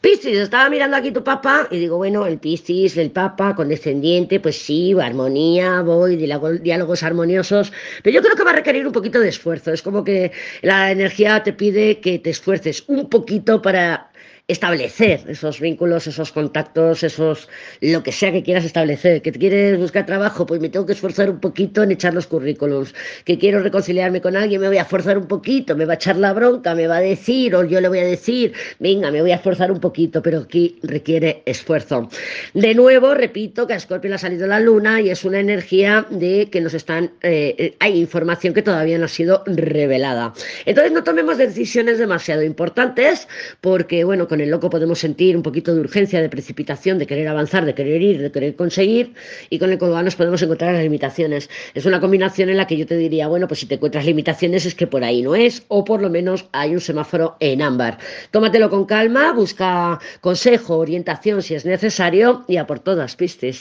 Piscis, estaba mirando aquí tu papá y digo, bueno, el Piscis, el Papa, condescendiente, pues sí, armonía, voy, diálogos armoniosos, pero yo creo que va a requerir un poquito de esfuerzo. Es como que la energía te pide que te esfuerces un poquito para establecer esos vínculos, esos contactos, esos lo que sea que quieras establecer, que quieres buscar trabajo, pues me tengo que esforzar un poquito en echar los currículums, que quiero reconciliarme con alguien, me voy a esforzar un poquito, me va a echar la bronca, me va a decir, o yo le voy a decir, venga, me voy a esforzar un poquito, pero aquí requiere esfuerzo. De nuevo, repito que a Scorpio le ha salido la luna y es una energía de que nos están, eh, hay información que todavía no ha sido revelada. Entonces no tomemos decisiones demasiado importantes porque, bueno, con el loco podemos sentir un poquito de urgencia, de precipitación, de querer avanzar, de querer ir, de querer conseguir, y con el colgado nos podemos encontrar las limitaciones. Es una combinación en la que yo te diría, bueno, pues si te encuentras limitaciones es que por ahí no es, o por lo menos hay un semáforo en ámbar. Tómatelo con calma, busca consejo, orientación si es necesario, y a por todas pistes.